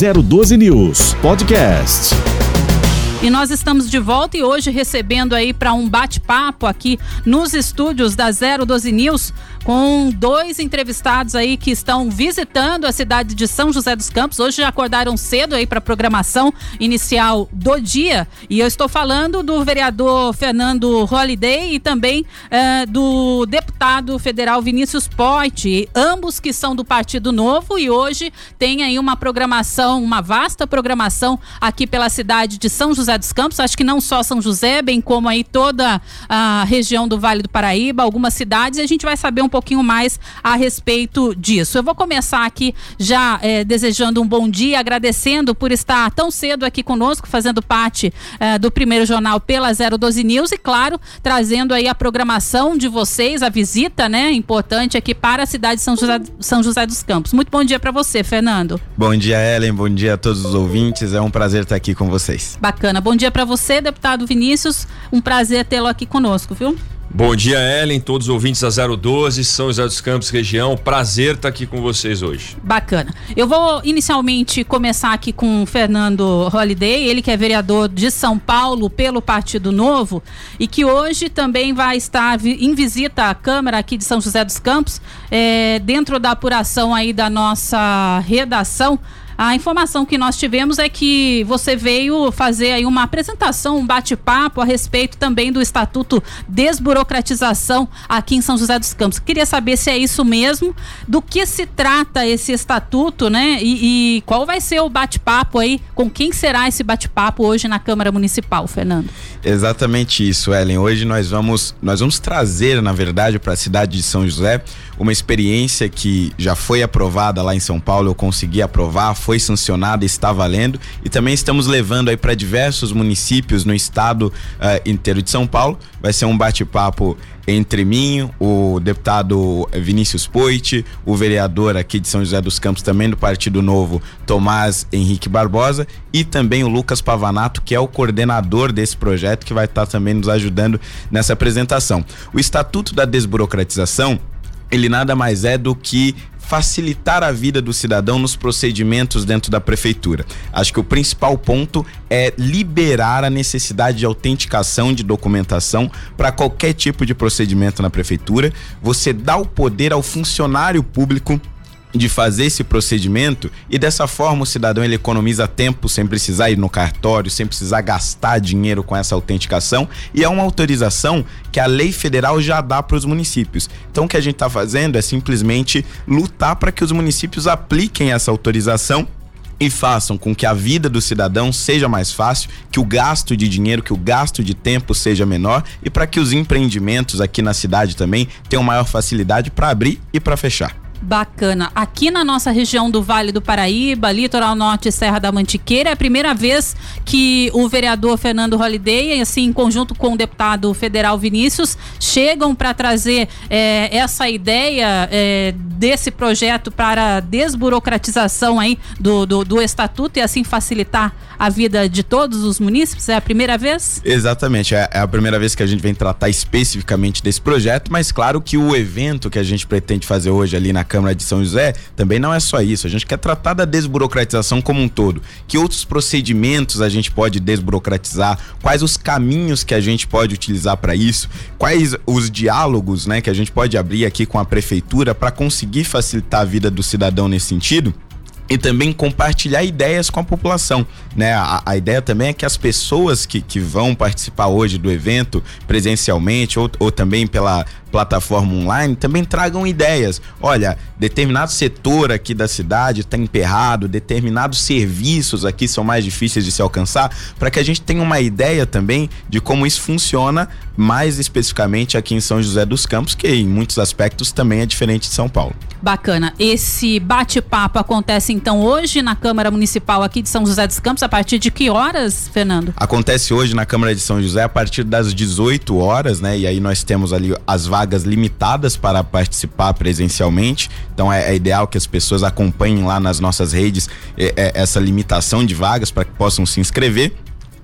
012 News Podcast. E nós estamos de volta e hoje recebendo aí para um bate-papo aqui nos estúdios da 012 News com dois entrevistados aí que estão visitando a cidade de São José dos Campos. Hoje acordaram cedo aí para a programação inicial do dia. E eu estou falando do vereador Fernando Holliday e também eh, do deputado federal Vinícius Poit, ambos que são do Partido Novo e hoje tem aí uma programação, uma vasta programação aqui pela cidade de São José dos Campos. Acho que não só São José, bem como aí toda a região do Vale do Paraíba, algumas cidades. E a gente vai saber um pouquinho mais a respeito disso. Eu vou começar aqui já é, desejando um bom dia, agradecendo por estar tão cedo aqui conosco, fazendo parte é, do primeiro jornal pela 012 News e, claro, trazendo aí a programação de vocês, a visita, né, importante aqui para a cidade de São José, São José dos Campos. Muito bom dia para você, Fernando. Bom dia, Ellen. Bom dia a todos os ouvintes. É um prazer estar aqui com vocês. Bacana. Bom dia para você, deputado Vinícius. Um prazer tê-lo aqui conosco, viu? Bom dia, Ellen, todos os ouvintes da 012, São José dos Campos, região. Prazer estar aqui com vocês hoje. Bacana. Eu vou inicialmente começar aqui com o Fernando Holliday, ele que é vereador de São Paulo pelo Partido Novo e que hoje também vai estar em visita à Câmara aqui de São José dos Campos, é, dentro da apuração aí da nossa redação. A informação que nós tivemos é que você veio fazer aí uma apresentação, um bate-papo a respeito também do Estatuto Desburocratização aqui em São José dos Campos. Queria saber se é isso mesmo, do que se trata esse estatuto, né? E, e qual vai ser o bate-papo aí, com quem será esse bate-papo hoje na Câmara Municipal, Fernando? Exatamente isso, Ellen. Hoje nós vamos, nós vamos trazer, na verdade, para a cidade de São José uma experiência que já foi aprovada lá em São Paulo, eu consegui aprovar, foi sancionada, está valendo e também estamos levando aí para diversos municípios no estado uh, inteiro de São Paulo. Vai ser um bate-papo entre mim, o deputado Vinícius Poit, o vereador aqui de São José dos Campos, também do Partido Novo, Tomás Henrique Barbosa, e também o Lucas Pavanato, que é o coordenador desse projeto, que vai estar também nos ajudando nessa apresentação. O Estatuto da Desburocratização ele nada mais é do que facilitar a vida do cidadão nos procedimentos dentro da prefeitura. Acho que o principal ponto é liberar a necessidade de autenticação de documentação para qualquer tipo de procedimento na prefeitura. Você dá o poder ao funcionário público de fazer esse procedimento e dessa forma o cidadão ele economiza tempo sem precisar ir no cartório, sem precisar gastar dinheiro com essa autenticação e é uma autorização que a lei federal já dá para os municípios. Então o que a gente está fazendo é simplesmente lutar para que os municípios apliquem essa autorização e façam com que a vida do cidadão seja mais fácil, que o gasto de dinheiro, que o gasto de tempo seja menor e para que os empreendimentos aqui na cidade também tenham maior facilidade para abrir e para fechar. Bacana. Aqui na nossa região do Vale do Paraíba, Litoral Norte e Serra da Mantiqueira, é a primeira vez que o vereador Fernando Holliday, assim, em conjunto com o deputado federal Vinícius, chegam para trazer é, essa ideia é, desse projeto para desburocratização aí do, do, do estatuto e assim facilitar a vida de todos os munícipes? É a primeira vez? Exatamente, é, é a primeira vez que a gente vem tratar especificamente desse projeto, mas claro que o evento que a gente pretende fazer hoje ali na Câmara de São José também não é só isso. A gente quer tratar da desburocratização como um todo. Que outros procedimentos a gente pode desburocratizar? Quais os caminhos que a gente pode utilizar para isso? Quais os diálogos, né, que a gente pode abrir aqui com a prefeitura para conseguir facilitar a vida do cidadão nesse sentido? e também compartilhar ideias com a população. Né? A, a, ideia também é que as pessoas que, que vão participar hoje do evento presencialmente ou, ou também pela plataforma online também tragam ideias. Olha, determinado setor aqui da cidade está emperrado, determinados serviços aqui são mais difíceis de se alcançar, para que a gente tenha uma ideia também de como isso funciona mais especificamente aqui em São José dos Campos, que em muitos aspectos também é diferente de São Paulo. Bacana. Esse bate-papo acontece então hoje na Câmara Municipal aqui de São José dos Campos, a partir de que horas, Fernando? Acontece hoje na Câmara de São José a partir das 18 horas, né? E aí nós temos ali as vagas limitadas para participar presencialmente. Então é, é ideal que as pessoas acompanhem lá nas nossas redes é, é, essa limitação de vagas para que possam se inscrever.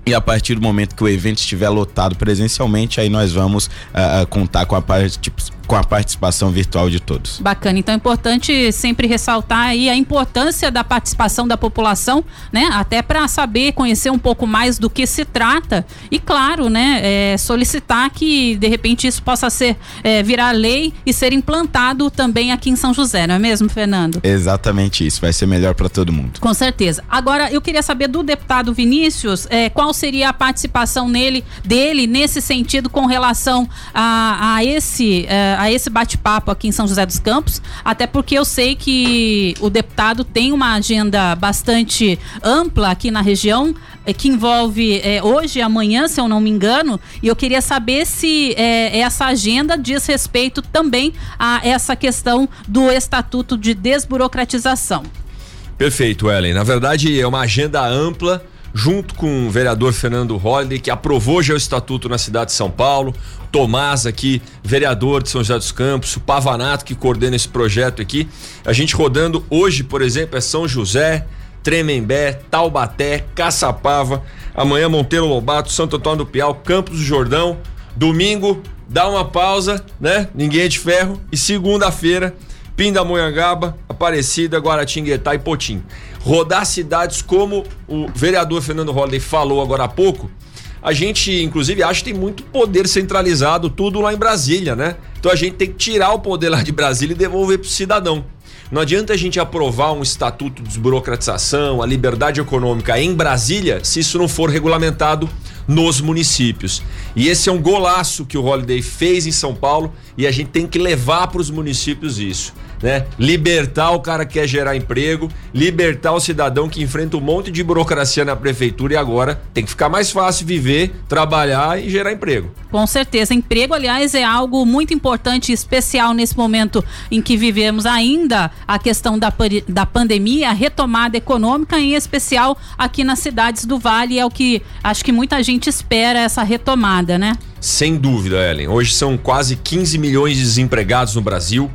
E a partir do momento que o evento estiver lotado presencialmente, aí nós vamos uh, contar com a parte com a participação virtual de todos. Bacana. Então é importante sempre ressaltar aí a importância da participação da população, né? Até para saber, conhecer um pouco mais do que se trata e, claro, né? É, solicitar que de repente isso possa ser é, virar lei e ser implantado também aqui em São José, não é mesmo, Fernando? Exatamente isso. Vai ser melhor para todo mundo. Com certeza. Agora eu queria saber do deputado Vinícius, é, qual seria a participação nele dele nesse sentido com relação a, a esse é, a esse bate-papo aqui em São José dos Campos, até porque eu sei que o deputado tem uma agenda bastante ampla aqui na região, é, que envolve é, hoje e amanhã, se eu não me engano, e eu queria saber se é, essa agenda diz respeito também a essa questão do Estatuto de Desburocratização. Perfeito, Ellen. Na verdade, é uma agenda ampla junto com o vereador Fernando Holliday, que aprovou já o estatuto na cidade de São Paulo, Tomás aqui, vereador de São José dos Campos, o Pavanato que coordena esse projeto aqui. A gente rodando hoje, por exemplo, é São José, Tremembé, Taubaté, Caçapava, amanhã Monteiro Lobato, Santo Antônio do Piau, Campos do Jordão, domingo dá uma pausa, né? Ninguém é de ferro e segunda-feira Pindamonhangaba, Aparecida, Guaratinguetá e Potim rodar cidades como o vereador Fernando Holliday falou agora há pouco, a gente, inclusive, acha que tem muito poder centralizado, tudo lá em Brasília, né? Então a gente tem que tirar o poder lá de Brasília e devolver para o cidadão. Não adianta a gente aprovar um estatuto de desburocratização, a liberdade econômica em Brasília, se isso não for regulamentado nos municípios. E esse é um golaço que o Holiday fez em São Paulo e a gente tem que levar para os municípios isso né? Libertar o cara que quer gerar emprego, libertar o cidadão que enfrenta um monte de burocracia na prefeitura e agora tem que ficar mais fácil viver, trabalhar e gerar emprego. Com certeza, emprego, aliás, é algo muito importante e especial nesse momento em que vivemos ainda a questão da, da pandemia, a retomada econômica, em especial aqui nas cidades do Vale, é o que acho que muita gente espera essa retomada, né? Sem dúvida, Ellen. Hoje são quase 15 milhões de desempregados no Brasil.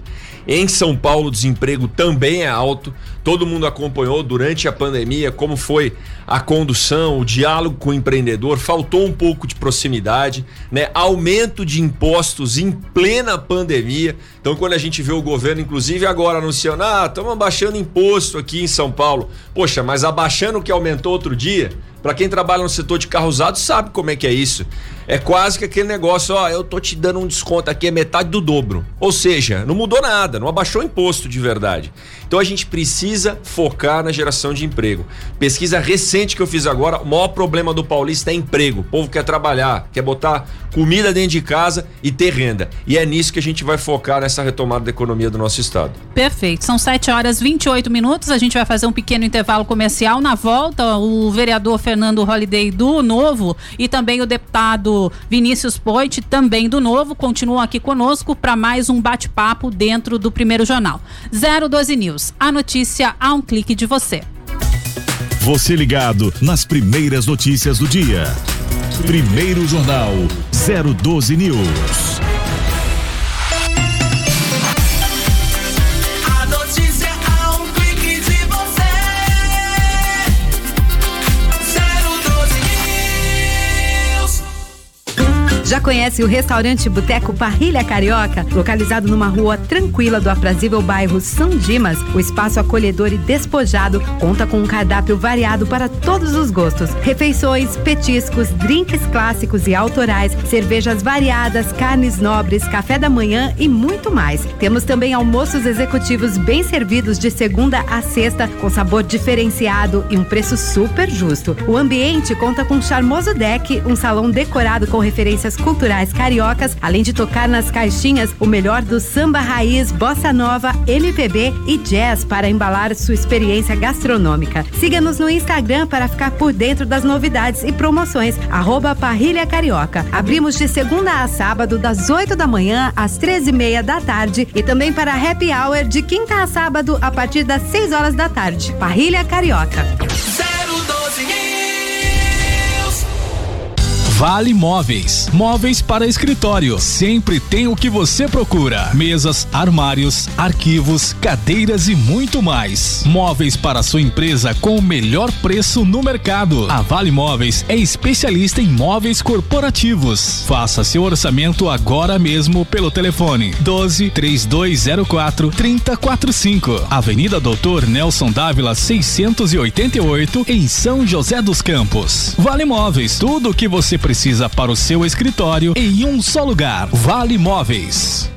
Em São Paulo, o desemprego também é alto. Todo mundo acompanhou durante a pandemia como foi a condução, o diálogo com o empreendedor. Faltou um pouco de proximidade, né? Aumento de impostos em plena pandemia. Então, quando a gente vê o governo, inclusive agora anunciando, ah, estamos abaixando imposto aqui em São Paulo. Poxa, mas abaixando o que aumentou outro dia? Para quem trabalha no setor de carro usado sabe como é que é isso. É quase que aquele negócio, ó, eu tô te dando um desconto aqui, é metade do dobro. Ou seja, não mudou nada, não abaixou imposto de verdade. Então a gente precisa focar na geração de emprego. Pesquisa recente que eu fiz agora, o maior problema do paulista é emprego. O povo quer trabalhar, quer botar comida dentro de casa e ter renda. E é nisso que a gente vai focar nessa retomada da economia do nosso estado. Perfeito. São 7 horas 28 minutos. A gente vai fazer um pequeno intervalo comercial. Na volta, o vereador Fernando Holliday do Novo e também o deputado Vinícius Poit, também do Novo, continuam aqui conosco para mais um bate-papo dentro do primeiro jornal. 012 News. News. A notícia a um clique de você. Você ligado nas primeiras notícias do dia. Primeiro Jornal 012 News. Já conhece o restaurante Boteco Parrilha Carioca? Localizado numa rua tranquila do aprazível bairro São Dimas, o espaço acolhedor e despojado conta com um cardápio variado para todos os gostos. Refeições, petiscos, drinks clássicos e autorais, cervejas variadas, carnes nobres, café da manhã e muito mais. Temos também almoços executivos bem servidos de segunda a sexta, com sabor diferenciado e um preço super justo. O ambiente conta com um charmoso deck, um salão decorado com referências culturais cariocas, além de tocar nas caixinhas o melhor do samba raiz, bossa nova, MPB e jazz para embalar sua experiência gastronômica. Siga-nos no Instagram para ficar por dentro das novidades e promoções. Arroba Parrilha Carioca. Abrimos de segunda a sábado, das 8 da manhã às 13 e meia da tarde e também para happy hour de quinta a sábado a partir das 6 horas da tarde. Parrilha Carioca. Vale Móveis. Móveis para escritório. Sempre tem o que você procura: mesas, armários, arquivos, cadeiras e muito mais. Móveis para sua empresa com o melhor preço no mercado. A Vale Móveis é especialista em móveis corporativos. Faça seu orçamento agora mesmo pelo telefone 12 3204 3045. Avenida Doutor Nelson Dávila 688 em São José dos Campos. Vale Móveis, tudo o que você precisa para o seu escritório em um só lugar. Vale Móveis.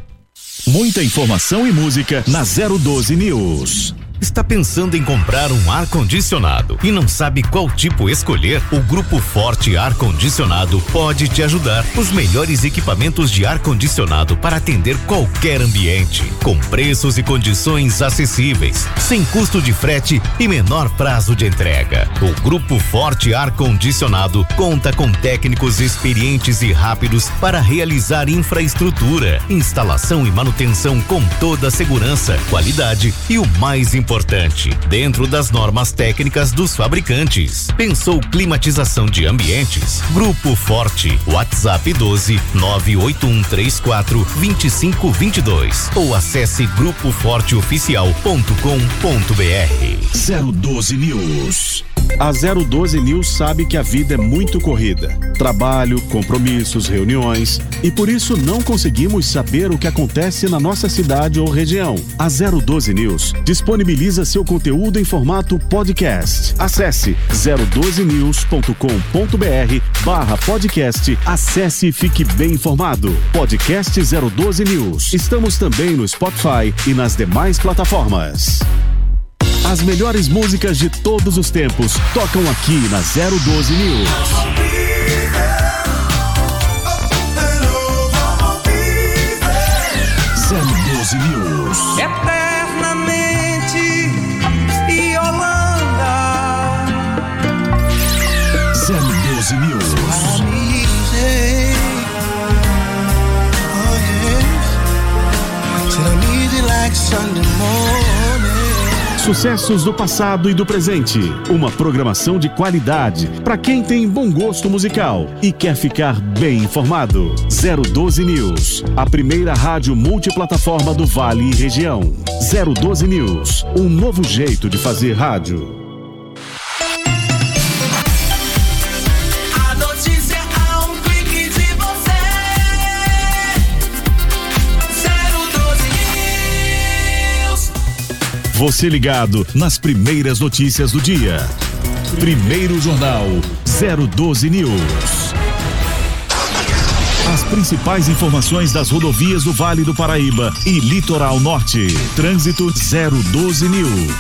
Muita informação e música na 012 News. Está pensando em comprar um ar-condicionado e não sabe qual tipo escolher? O Grupo Forte Ar Condicionado pode te ajudar. Os melhores equipamentos de ar-condicionado para atender qualquer ambiente, com preços e condições acessíveis, sem custo de frete e menor prazo de entrega. O Grupo Forte Ar Condicionado conta com técnicos experientes e rápidos para realizar infraestrutura, instalação e manutenção com toda a segurança, qualidade e o mais importante importante, dentro das normas técnicas dos fabricantes. Pensou climatização de ambientes? Grupo Forte. WhatsApp 12 98134 2522 ou acesse grupoforteoficial.com.br. 012 News. A 012 News sabe que a vida é muito corrida. Trabalho, compromissos, reuniões e por isso não conseguimos saber o que acontece na nossa cidade ou região. A 012 News disponibiliza seu conteúdo em formato podcast. Acesse 012news.com.br barra podcast. Acesse e fique bem informado. Podcast 012 News. Estamos também no Spotify e nas demais plataformas. As melhores músicas de todos os tempos tocam aqui na 012 News. 012 News. Eternamente Yolanda. 012 News. Oh yes. Said I need you like Sunday morning. Sucessos do passado e do presente. Uma programação de qualidade para quem tem bom gosto musical e quer ficar bem informado. 012 News, a primeira rádio multiplataforma do Vale e região. 012 News, um novo jeito de fazer rádio. Você ligado nas primeiras notícias do dia. Primeiro Jornal 012 News. As principais informações das rodovias do Vale do Paraíba e Litoral Norte. Trânsito 012 News.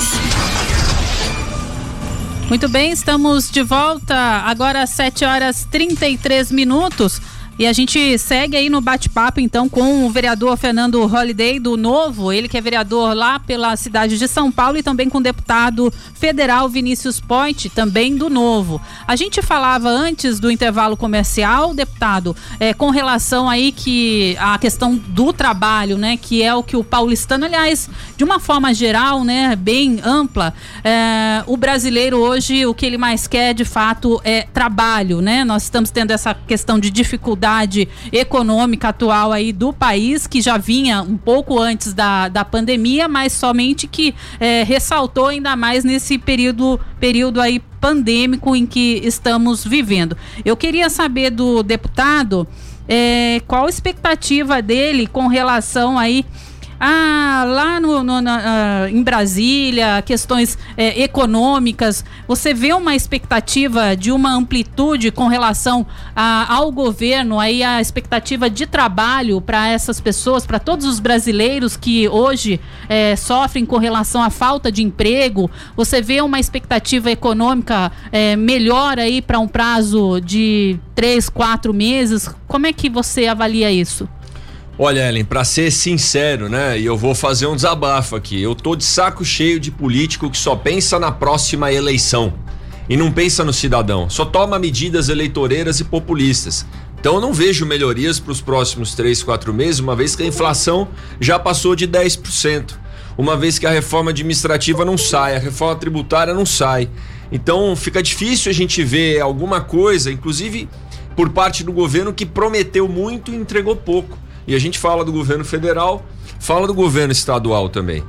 Muito bem, estamos de volta agora às 7 horas 33 minutos. E a gente segue aí no bate-papo, então, com o vereador Fernando Holliday do Novo, ele que é vereador lá pela cidade de São Paulo, e também com o deputado federal Vinícius Point, também do Novo. A gente falava antes do intervalo comercial, deputado, é, com relação aí que a questão do trabalho, né, que é o que o paulistano, aliás, de uma forma geral, né, bem ampla, é, o brasileiro hoje, o que ele mais quer, de fato, é trabalho, né? Nós estamos tendo essa questão de dificuldade econômica atual aí do país, que já vinha um pouco antes da, da pandemia, mas somente que é, ressaltou ainda mais nesse período, período aí pandêmico em que estamos vivendo. Eu queria saber do deputado é, qual a expectativa dele com relação aí ah, lá no, no- na- ah, em Brasília, questões eh, econômicas, você vê uma expectativa de uma amplitude com relação a- ao governo, aí a expectativa de trabalho para essas pessoas, para todos os brasileiros que hoje eh, sofrem com relação à falta de emprego? Você vê uma expectativa econômica eh, melhor aí para um prazo de três, quatro meses? Como é que você avalia isso? Olha, Ellen, pra ser sincero, né? E eu vou fazer um desabafo aqui. Eu tô de saco cheio de político que só pensa na próxima eleição e não pensa no cidadão. Só toma medidas eleitoreiras e populistas. Então eu não vejo melhorias para os próximos três, quatro meses, uma vez que a inflação já passou de 10%. Uma vez que a reforma administrativa não sai, a reforma tributária não sai. Então fica difícil a gente ver alguma coisa, inclusive por parte do governo que prometeu muito e entregou pouco. E a gente fala do governo federal, fala do governo estadual também.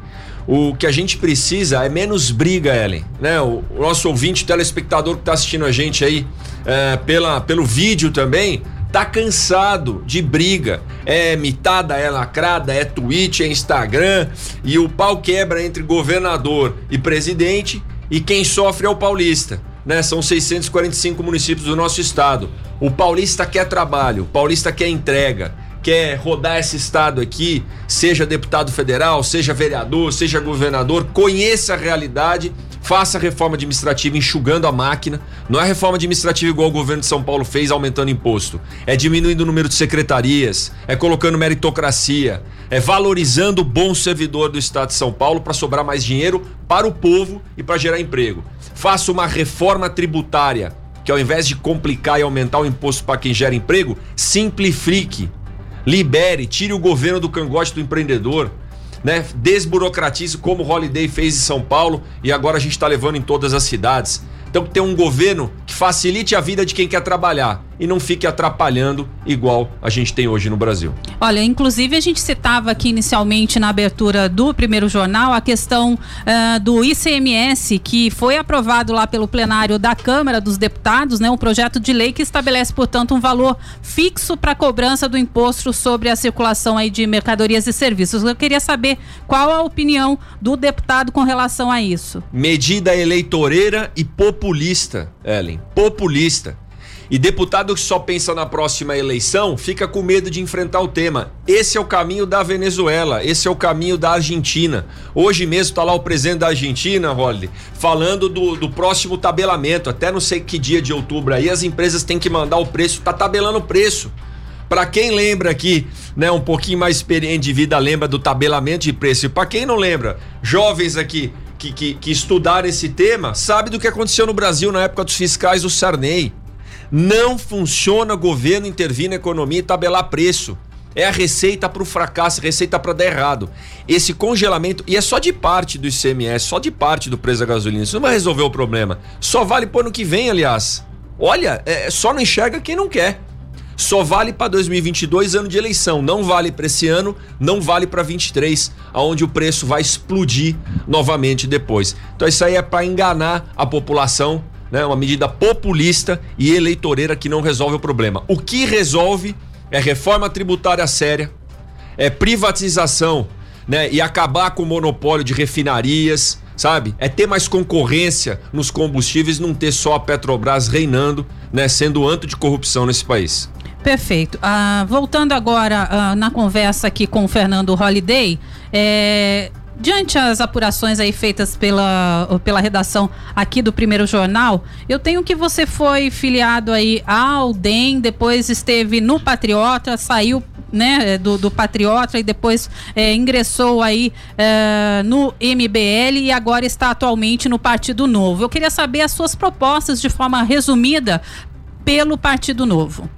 O que a gente precisa é menos briga, Ellen. Né? O, nosso ouvinte, o telespectador que está assistindo a gente aí é, pela, pelo vídeo também, tá cansado de briga. É mitada, é lacrada, é tweet, é Instagram e o pau quebra entre governador e presidente e quem sofre é o paulista. Né? São 645 municípios do nosso estado. O paulista quer trabalho, o paulista quer entrega quer rodar esse estado aqui, seja deputado federal, seja vereador, seja governador, conheça a realidade, faça a reforma administrativa enxugando a máquina. Não é reforma administrativa igual o governo de São Paulo fez, aumentando imposto. É diminuindo o número de secretarias, é colocando meritocracia, é valorizando o bom servidor do estado de São Paulo para sobrar mais dinheiro para o povo e para gerar emprego. Faça uma reforma tributária que ao invés de complicar e aumentar o imposto para quem gera emprego, simplifique libere, tire o governo do cangote do empreendedor, né? Desburocratize como o Holiday fez em São Paulo e agora a gente está levando em todas as cidades. Então ter um governo que facilite a vida de quem quer trabalhar e não fique atrapalhando igual a gente tem hoje no Brasil. Olha, inclusive a gente citava aqui inicialmente na abertura do primeiro jornal a questão uh, do ICMS, que foi aprovado lá pelo plenário da Câmara dos Deputados, né? Um projeto de lei que estabelece, portanto, um valor fixo para a cobrança do imposto sobre a circulação aí de mercadorias e serviços. Eu queria saber qual a opinião do deputado com relação a isso. Medida eleitoreira e populista, Ellen. Populista. E deputado que só pensa na próxima eleição fica com medo de enfrentar o tema. Esse é o caminho da Venezuela, esse é o caminho da Argentina. Hoje mesmo está lá o presidente da Argentina, Holly, falando do, do próximo tabelamento. Até não sei que dia de outubro aí as empresas têm que mandar o preço, tá tabelando o preço. Para quem lembra aqui, né, um pouquinho mais experiente de vida, lembra do tabelamento de preço. Para quem não lembra, jovens aqui que, que, que estudaram esse tema, sabe do que aconteceu no Brasil na época dos fiscais do Sarney. Não funciona governo intervir na economia e tabelar preço. É a receita para o fracasso, receita para dar errado. Esse congelamento, e é só de parte do ICMS, só de parte do preço da gasolina. Isso não vai resolver o problema. Só vale para ano que vem, aliás. Olha, é, só não enxerga quem não quer. Só vale para 2022, ano de eleição. Não vale para esse ano, não vale para 23, aonde o preço vai explodir novamente depois. Então isso aí é para enganar a população né, uma medida populista e eleitoreira que não resolve o problema. O que resolve é reforma tributária séria, é privatização, né, e acabar com o monopólio de refinarias, sabe? É ter mais concorrência nos combustíveis, não ter só a Petrobras reinando, né, sendo anto de corrupção nesse país. Perfeito. Ah, voltando agora ah, na conversa aqui com o Fernando Holliday, é, diante as apurações aí feitas pela, pela redação aqui do primeiro jornal, eu tenho que você foi filiado aí ao DEM, depois esteve no Patriota, saiu né, do, do Patriota e depois é, ingressou aí é, no MBL e agora está atualmente no Partido Novo. Eu queria saber as suas propostas de forma resumida pelo Partido Novo.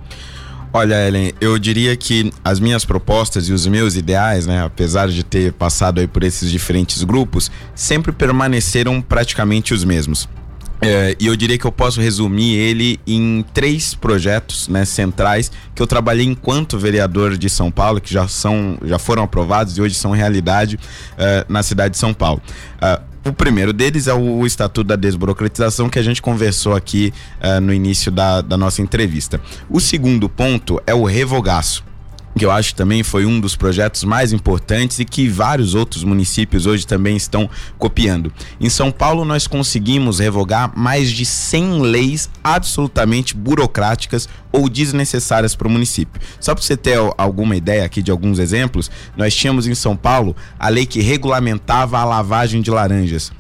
Olha, Ellen, eu diria que as minhas propostas e os meus ideais, né, apesar de ter passado aí por esses diferentes grupos, sempre permaneceram praticamente os mesmos. É, e eu diria que eu posso resumir ele em três projetos né, centrais que eu trabalhei enquanto vereador de São Paulo, que já, são, já foram aprovados e hoje são realidade uh, na cidade de São Paulo. Uh, o primeiro deles é o Estatuto da Desburocratização, que a gente conversou aqui uh, no início da, da nossa entrevista. O segundo ponto é o revogaço que eu acho também foi um dos projetos mais importantes e que vários outros municípios hoje também estão copiando. Em São Paulo, nós conseguimos revogar mais de 100 leis absolutamente burocráticas ou desnecessárias para o município. Só para você ter alguma ideia aqui de alguns exemplos, nós tínhamos em São Paulo a lei que regulamentava a lavagem de laranjas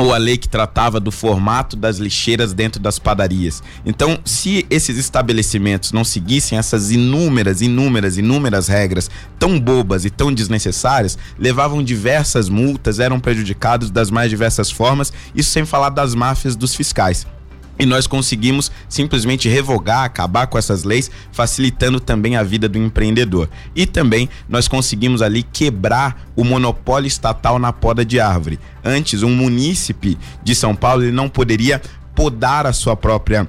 ou a lei que tratava do formato das lixeiras dentro das padarias. Então, se esses estabelecimentos não seguissem essas inúmeras, inúmeras, inúmeras regras tão bobas e tão desnecessárias, levavam diversas multas, eram prejudicados das mais diversas formas, isso sem falar das máfias dos fiscais e nós conseguimos simplesmente revogar, acabar com essas leis, facilitando também a vida do empreendedor. E também nós conseguimos ali quebrar o monopólio estatal na poda de árvore. Antes, um munícipe de São Paulo ele não poderia podar a sua própria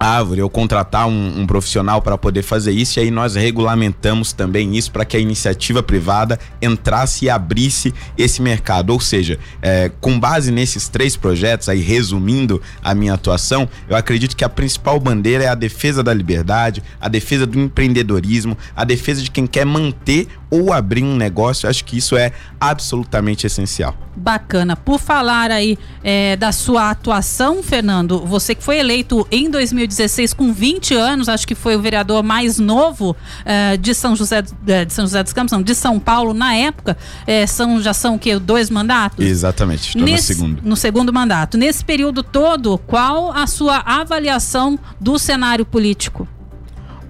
árvore ou contratar um, um profissional para poder fazer isso e aí nós regulamentamos também isso para que a iniciativa privada entrasse e abrisse esse mercado. Ou seja, é, com base nesses três projetos, aí resumindo a minha atuação, eu acredito que a principal bandeira é a defesa da liberdade, a defesa do empreendedorismo, a defesa de quem quer manter ou abrir um negócio. Eu acho que isso é absolutamente essencial. Bacana. Por falar aí é, da sua atuação, Fernando, você que foi eleito em 2016 com 20 anos, acho que foi o vereador mais novo é, de São José é, de São José dos Campos, não, de São Paulo na época. É, são já são que dois mandatos? Exatamente. Estou Nesse, no segundo. No segundo mandato. Nesse período todo, qual a sua avaliação do cenário político?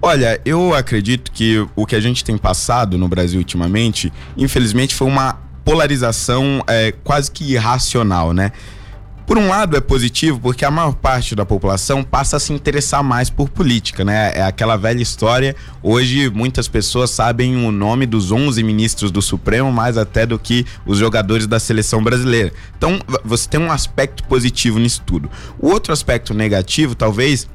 Olha, eu acredito que o que a gente tem passado no Brasil ultimamente, infelizmente, foi uma polarização é, quase que irracional, né? Por um lado é positivo porque a maior parte da população passa a se interessar mais por política, né? É aquela velha história. Hoje muitas pessoas sabem o nome dos 11 ministros do Supremo mais até do que os jogadores da seleção brasileira. Então você tem um aspecto positivo nisso tudo. O outro aspecto negativo, talvez,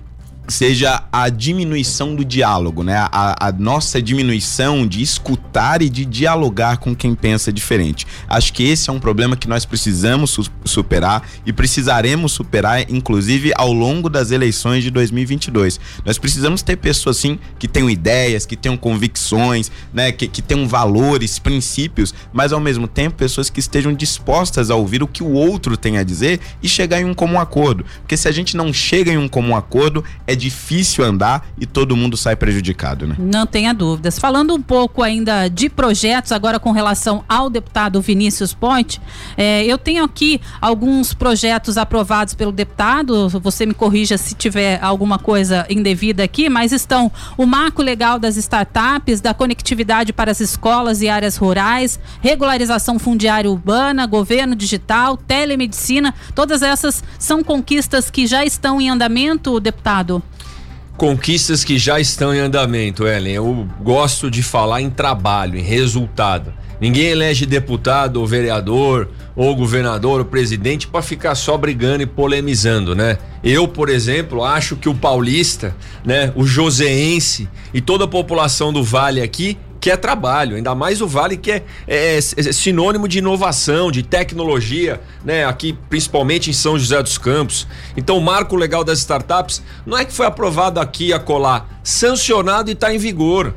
seja a diminuição do diálogo, né? A, a, nossa diminuição de escutar e de dialogar com quem pensa diferente. Acho que esse é um problema que nós precisamos su superar e precisaremos superar, inclusive ao longo das eleições de 2022. Nós precisamos ter pessoas assim que tenham ideias, que tenham convicções, né? Que, que tenham valores, princípios, mas ao mesmo tempo pessoas que estejam dispostas a ouvir o que o outro tem a dizer e chegar em um comum acordo. Porque se a gente não chega em um comum acordo, é difícil andar e todo mundo sai prejudicado, né? Não tenha dúvidas. Falando um pouco ainda de projetos, agora com relação ao deputado Vinícius Ponte, é, eu tenho aqui alguns projetos aprovados pelo deputado, você me corrija se tiver alguma coisa indevida aqui, mas estão o marco legal das startups, da conectividade para as escolas e áreas rurais, regularização fundiária urbana, governo digital, telemedicina, todas essas são conquistas que já estão em andamento, deputado? Conquistas que já estão em andamento, Ellen. Eu gosto de falar em trabalho, em resultado. Ninguém elege deputado ou vereador ou governador ou presidente para ficar só brigando e polemizando, né? Eu, por exemplo, acho que o paulista, né, o joseense e toda a população do Vale aqui que é trabalho, ainda mais o Vale que é, é, é, sinônimo de inovação, de tecnologia, né? Aqui principalmente em São José dos Campos. Então o marco legal das startups não é que foi aprovado aqui a colar, sancionado e está em vigor.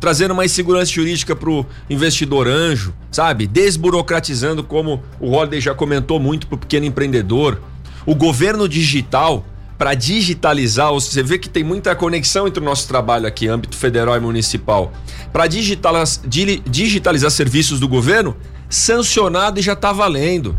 Trazendo mais segurança jurídica para o investidor anjo, sabe? Desburocratizando, como o Holiday já comentou muito para o pequeno empreendedor. O governo digital, para digitalizar, você vê que tem muita conexão entre o nosso trabalho aqui, âmbito federal e municipal. Para digitalizar, digitalizar serviços do governo, sancionado e já está valendo.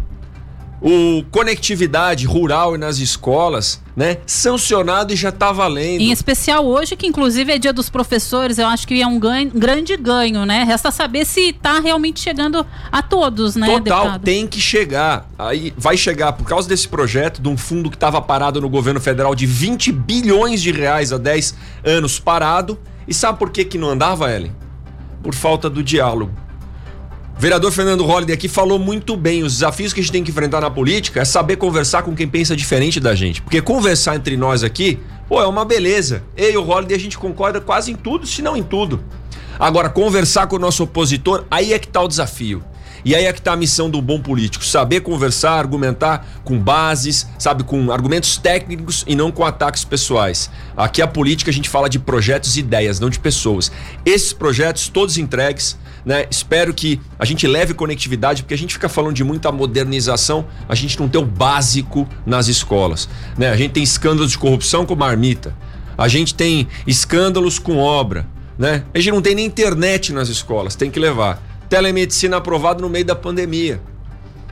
O conectividade rural e nas escolas, né? Sancionado e já está valendo. Em especial hoje, que inclusive é dia dos professores, eu acho que é um ganho, grande ganho, né? Resta saber se está realmente chegando a todos, né? Total, deputado? tem que chegar. Aí vai chegar por causa desse projeto, de um fundo que estava parado no governo federal de 20 bilhões de reais há 10 anos parado. E sabe por que, que não andava, Ellen? Por falta do diálogo. Vereador Fernando Holliday aqui falou muito bem. Os desafios que a gente tem que enfrentar na política é saber conversar com quem pensa diferente da gente. Porque conversar entre nós aqui, pô, é uma beleza. Eu e o Holliday a gente concorda quase em tudo, se não em tudo. Agora, conversar com o nosso opositor, aí é que tá o desafio. E aí é que está a missão do bom político: saber conversar, argumentar com bases, sabe, com argumentos técnicos e não com ataques pessoais. Aqui a política a gente fala de projetos e ideias, não de pessoas. Esses projetos todos entregues né? Espero que a gente leve conectividade, porque a gente fica falando de muita modernização, a gente não tem o básico nas escolas, né? A gente tem escândalos de corrupção com marmita, a gente tem escândalos com obra, né? A gente não tem nem internet nas escolas, tem que levar. Telemedicina aprovado no meio da pandemia.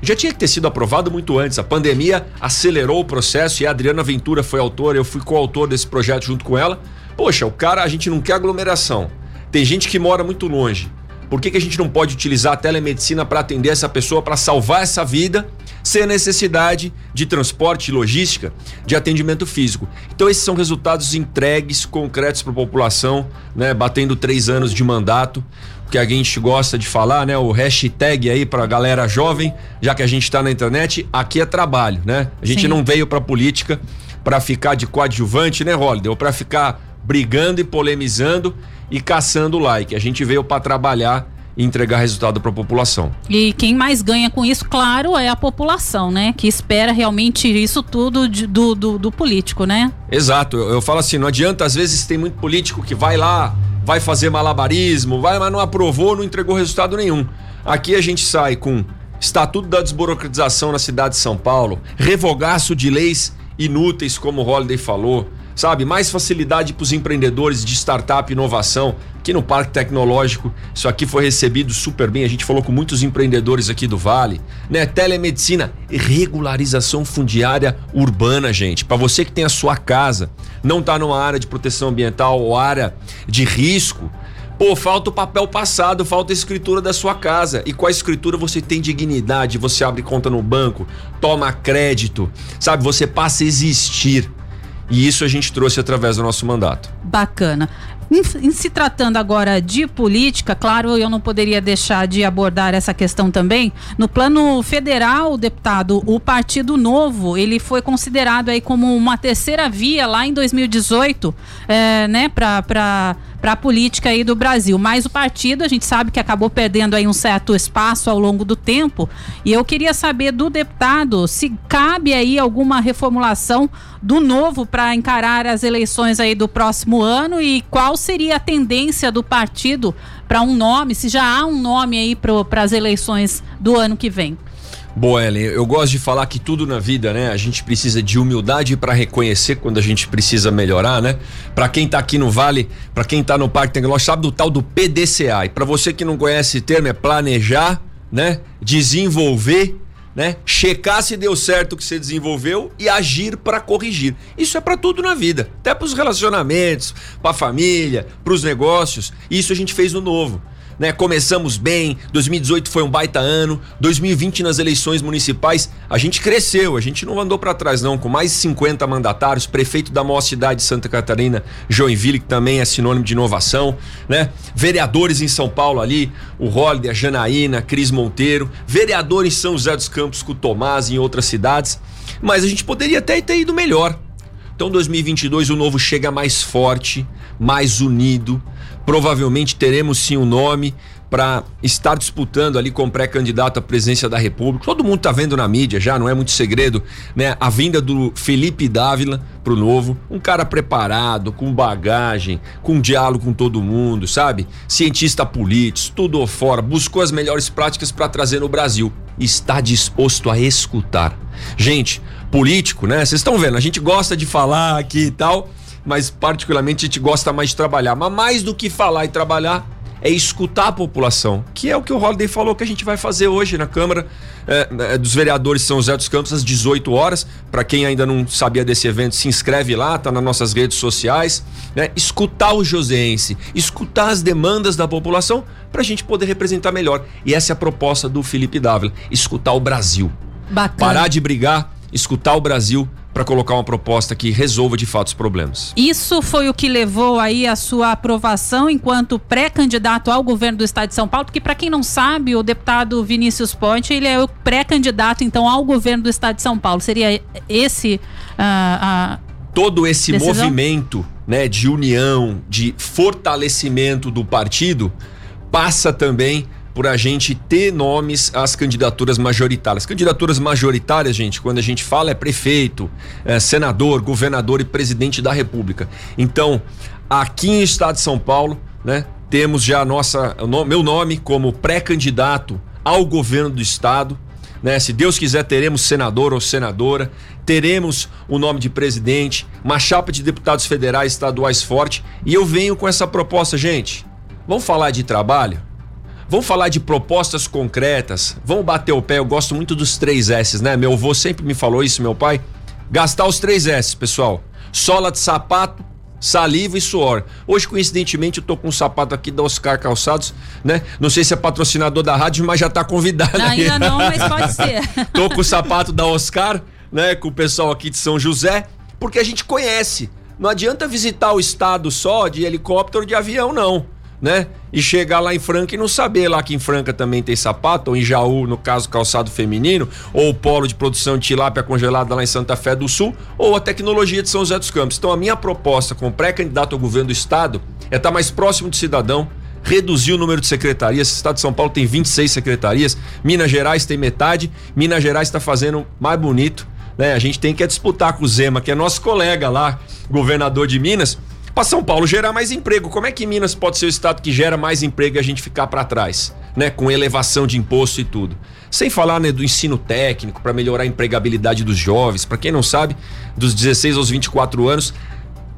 Já tinha que ter sido aprovado muito antes. A pandemia acelerou o processo e a Adriana Ventura foi autora, eu fui coautor desse projeto junto com ela. Poxa, o cara, a gente não quer aglomeração. Tem gente que mora muito longe. Por que, que a gente não pode utilizar a telemedicina para atender essa pessoa, para salvar essa vida, sem a necessidade de transporte, logística, de atendimento físico. Então esses são resultados entregues, concretos para a população, né? Batendo três anos de mandato que a gente gosta de falar, né? O hashtag aí pra galera jovem, já que a gente tá na internet, aqui é trabalho, né? A gente Sim. não veio pra política pra ficar de coadjuvante, né, Holiday? Ou pra ficar brigando e polemizando e caçando like. A gente veio pra trabalhar e entregar resultado pra população. E quem mais ganha com isso, claro, é a população, né? Que espera realmente isso tudo de- do, do, do político, né? Exato, eu, eu falo assim, não adianta, às vezes tem muito político que vai lá, vai fazer malabarismo, vai, mas não aprovou, não entregou resultado nenhum. Aqui a gente sai com Estatuto da Desburocratização na cidade de São Paulo, revogaço de leis inúteis, como o Holiday falou, sabe? Mais facilidade para os empreendedores de startup e inovação. Aqui no Parque Tecnológico, isso aqui foi recebido super bem. A gente falou com muitos empreendedores aqui do Vale, né? Telemedicina, regularização fundiária urbana, gente. Para você que tem a sua casa, não tá numa área de proteção ambiental ou área de risco, Pô, falta o papel passado, falta a escritura da sua casa. E com a escritura você tem dignidade, você abre conta no banco, toma crédito, sabe? Você passa a existir. E isso a gente trouxe através do nosso mandato. Bacana. Em, se tratando agora de política, claro, eu não poderia deixar de abordar essa questão também. No plano federal, deputado, o Partido Novo, ele foi considerado aí como uma terceira via lá em 2018, é, né, para para a política aí do Brasil. Mas o partido, a gente sabe que acabou perdendo aí um certo espaço ao longo do tempo. E eu queria saber do deputado se cabe aí alguma reformulação do novo para encarar as eleições aí do próximo ano e qual seria a tendência do partido para um nome, se já há um nome aí para as eleições do ano que vem. Boa, Ellen, eu gosto de falar que tudo na vida, né? A gente precisa de humildade para reconhecer quando a gente precisa melhorar, né? Para quem tá aqui no Vale, para quem tá no Parque Tecnológico, sabe do tal do PDCA. E para você que não conhece esse termo, é planejar, né? Desenvolver, né? Checar se deu certo o que você desenvolveu e agir para corrigir. Isso é para tudo na vida, até para os relacionamentos, para a família, para os negócios. Isso a gente fez no novo né? Começamos bem, 2018 foi um baita ano, 2020 nas eleições municipais, a gente cresceu, a gente não andou para trás não, com mais de 50 mandatários, prefeito da maior cidade de Santa Catarina, Joinville, que também é sinônimo de inovação, né? Vereadores em São Paulo ali, o Holliday, a Janaína, Cris Monteiro, vereador em São José dos Campos com o Tomás e em outras cidades, mas a gente poderia até ter ido melhor. Então 2022 o novo chega mais forte, mais unido, provavelmente teremos sim um nome para estar disputando ali com pré-candidato à presidência da República. Todo mundo tá vendo na mídia já, não é muito segredo, né? A vinda do Felipe Dávila pro novo, um cara preparado, com bagagem, com diálogo com todo mundo, sabe? Cientista político, estudou fora, buscou as melhores práticas para trazer no Brasil. Está disposto a escutar. Gente, político, né? Vocês estão vendo, a gente gosta de falar aqui e tal, mas particularmente a gente gosta mais de trabalhar. Mas mais do que falar e trabalhar é escutar a população, que é o que o Holiday falou que a gente vai fazer hoje na Câmara é, é, dos Vereadores São José dos Campos às 18 horas. Para quem ainda não sabia desse evento, se inscreve lá, tá nas nossas redes sociais. Né? Escutar o joseense, escutar as demandas da população para a gente poder representar melhor. E essa é a proposta do Felipe Dávila: escutar o Brasil. Bacana. Parar de brigar, escutar o Brasil para colocar uma proposta que resolva de fato os problemas. Isso foi o que levou aí a sua aprovação enquanto pré-candidato ao governo do estado de São Paulo, porque para quem não sabe, o deputado Vinícius Ponte, ele é o pré-candidato então ao governo do estado de São Paulo. Seria esse ah, Todo esse Decisão? movimento, né, de união, de fortalecimento do partido passa também por a gente ter nomes às candidaturas majoritárias. Candidaturas majoritárias, gente, quando a gente fala é prefeito, é senador, governador e presidente da República. Então, aqui em Estado de São Paulo, né, temos já nossa, meu nome como pré-candidato ao governo do estado. Né? Se Deus quiser, teremos senador ou senadora, teremos o nome de presidente, uma chapa de deputados federais estaduais forte. E eu venho com essa proposta, gente. Vamos falar de trabalho? Vamos falar de propostas concretas. Vamos bater o pé. Eu gosto muito dos três S, né? Meu avô sempre me falou isso, meu pai. Gastar os três S, pessoal: sola de sapato, saliva e suor. Hoje, coincidentemente, eu tô com um sapato aqui da Oscar Calçados, né? Não sei se é patrocinador da rádio, mas já tá convidado. Ainda aí. não, mas pode ser. tô com o sapato da Oscar, né? Com o pessoal aqui de São José, porque a gente conhece. Não adianta visitar o estado só de helicóptero ou de avião, não né? E chegar lá em Franca e não saber lá que em Franca também tem sapato, ou em Jaú, no caso, calçado feminino, ou o polo de produção de tilápia congelada lá em Santa Fé do Sul, ou a tecnologia de São José dos Campos. Então a minha proposta como pré-candidato ao governo do estado é estar mais próximo do cidadão, reduzir o número de secretarias. O estado de São Paulo tem 26 secretarias, Minas Gerais tem metade, Minas Gerais está fazendo mais bonito. Né? A gente tem que disputar com o Zema, que é nosso colega lá, governador de Minas, para São Paulo gerar mais emprego. Como é que Minas pode ser o estado que gera mais emprego e a gente ficar para trás, né? Com elevação de imposto e tudo. Sem falar né, do ensino técnico para melhorar a empregabilidade dos jovens. Para quem não sabe, dos 16 aos 24 anos,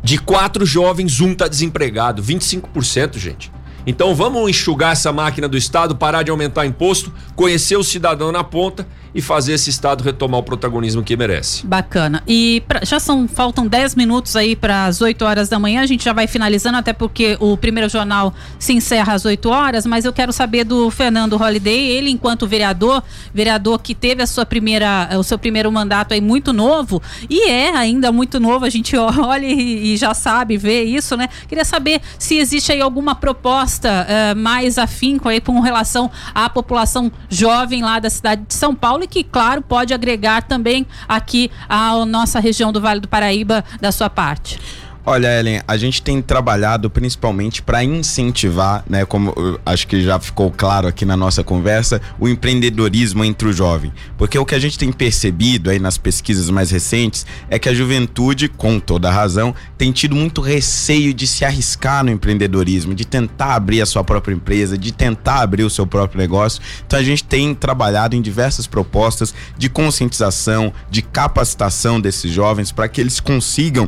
de quatro jovens, um tá desempregado. 25%, gente. Então vamos enxugar essa máquina do Estado, parar de aumentar imposto, conhecer o cidadão na ponta e fazer esse estado retomar o protagonismo que merece. Bacana. E pra, já são faltam 10 minutos aí para as 8 horas da manhã, a gente já vai finalizando até porque o primeiro jornal se encerra às 8 horas, mas eu quero saber do Fernando Holliday, ele enquanto vereador, vereador que teve a sua primeira o seu primeiro mandato aí muito novo e é ainda muito novo, a gente olha e, e já sabe, vê isso, né? Queria saber se existe aí alguma proposta uh, mais afim com, aí, com relação à população jovem lá da cidade de São Paulo Paulo e que, claro, pode agregar também aqui a nossa região do Vale do Paraíba da sua parte. Olha, Ellen, a gente tem trabalhado principalmente para incentivar, né, como acho que já ficou claro aqui na nossa conversa, o empreendedorismo entre o jovem. Porque o que a gente tem percebido aí nas pesquisas mais recentes é que a juventude, com toda razão, tem tido muito receio de se arriscar no empreendedorismo, de tentar abrir a sua própria empresa, de tentar abrir o seu próprio negócio. Então a gente tem trabalhado em diversas propostas de conscientização, de capacitação desses jovens para que eles consigam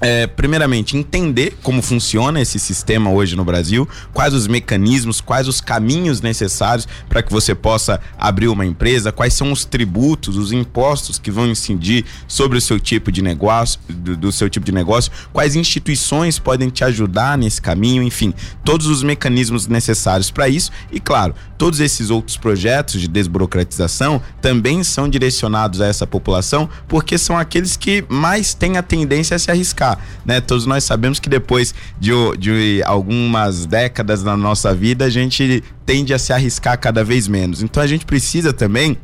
é, primeiramente, entender como funciona esse sistema hoje no Brasil, quais os mecanismos, quais os caminhos necessários para que você possa abrir uma empresa, quais são os tributos, os impostos que vão incidir sobre o seu tipo de negócio, do, do seu tipo de negócio, quais instituições podem te ajudar nesse caminho, enfim, todos os mecanismos necessários para isso. E, claro, todos esses outros projetos de desburocratização também são direcionados a essa população porque são aqueles que mais têm a tendência a se arriscar né? Todos nós sabemos que depois de, de algumas décadas na nossa vida, a gente tende a se arriscar cada vez menos. Então a gente precisa também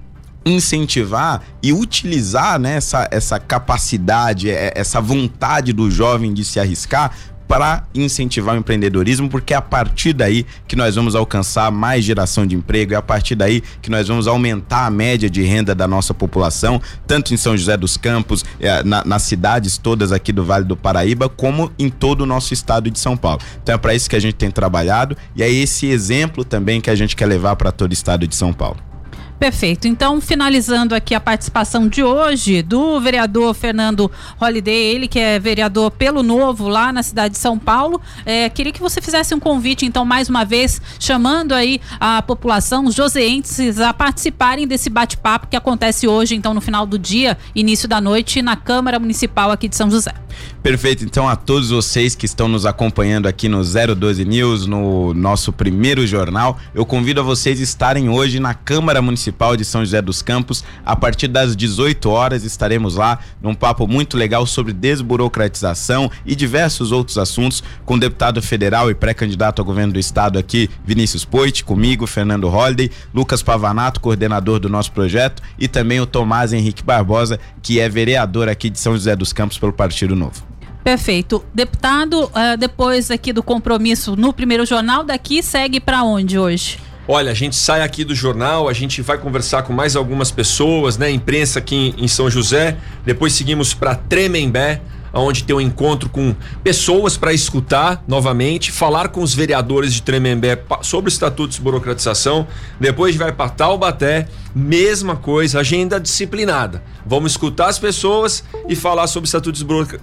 incentivar e utilizar né, essa, essa capacidade, é, essa vontade do jovem de se arriscar para incentivar o empreendedorismo, porque é a partir daí que nós vamos alcançar mais geração de emprego, é a partir daí que nós vamos aumentar a média de renda da nossa população, tanto em São José dos Campos, é, na, nas cidades todas aqui do Vale do Paraíba, como em todo o nosso estado de São Paulo. Então é para isso que a gente tem trabalhado e é esse exemplo também que a gente quer levar para todo o estado de São Paulo. Perfeito. Então, finalizando aqui a participação de hoje do vereador Fernando Holliday, ele que é vereador pelo Novo lá na cidade de São Paulo. É, queria que você fizesse um convite, então, mais uma vez, chamando aí a população, os joseenses, a participarem desse bate-papo que acontece hoje, então, no final do dia, início da noite, na Câmara Municipal aqui de São José. Perfeito. Então, a todos vocês que estão nos acompanhando aqui no 012 News, no nosso primeiro jornal, eu convido a vocês estarem hoje na Câmara Municipal de São José dos Campos. A partir das 18 horas estaremos lá num papo muito legal sobre desburocratização e diversos outros assuntos com o deputado federal e pré-candidato ao governo do estado aqui, Vinícius Poit, comigo, Fernando Holliday, Lucas Pavanato, coordenador do nosso projeto, e também o Tomás Henrique Barbosa, que é vereador aqui de São José dos Campos pelo Partido Novo. Perfeito. Deputado, uh, depois aqui do compromisso no primeiro jornal, daqui segue para onde hoje? Olha, a gente sai aqui do jornal, a gente vai conversar com mais algumas pessoas, né? Imprensa aqui em, São José. Depois seguimos para Tremembé, onde tem um encontro com pessoas para escutar novamente, falar com os vereadores de Tremembé sobre o Estatuto de Desburocratização. Depois vai para Taubaté, mesma coisa, agenda disciplinada. Vamos escutar as pessoas e falar sobre o Estatuto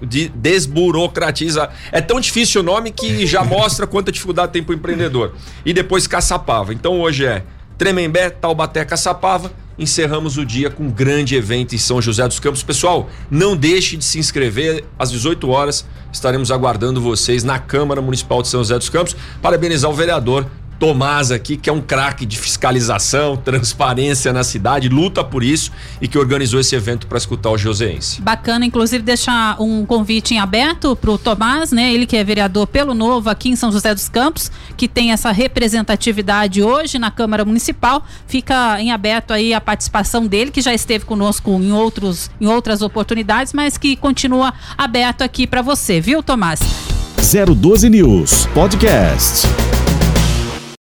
de Desburocratizar. É tão difícil o nome que já mostra quanta dificuldade tem para o empreendedor. E depois Caçapava. Então hoje é Tremembé, Taubaté, Caçapava encerramos o dia com um grande evento em São José dos Campos. Pessoal, não deixe de se inscrever. Às 18 horas estaremos aguardando vocês na Câmara Municipal de São José dos Campos. Parabenizar o vereador Tomás aqui, que é um craque de fiscalização, transparência na cidade, luta por isso e que organizou esse evento para escutar o joseense. Bacana, inclusive deixar um convite em aberto para o Tomás, né? Ele que é vereador pelo Novo aqui em São José dos Campos, que tem essa representatividade hoje na Câmara Municipal. Fica em aberto aí a participação dele, que já esteve conosco em outros em outras oportunidades, mas que continua aberto aqui para você, viu, Tomás? 012 News Podcast.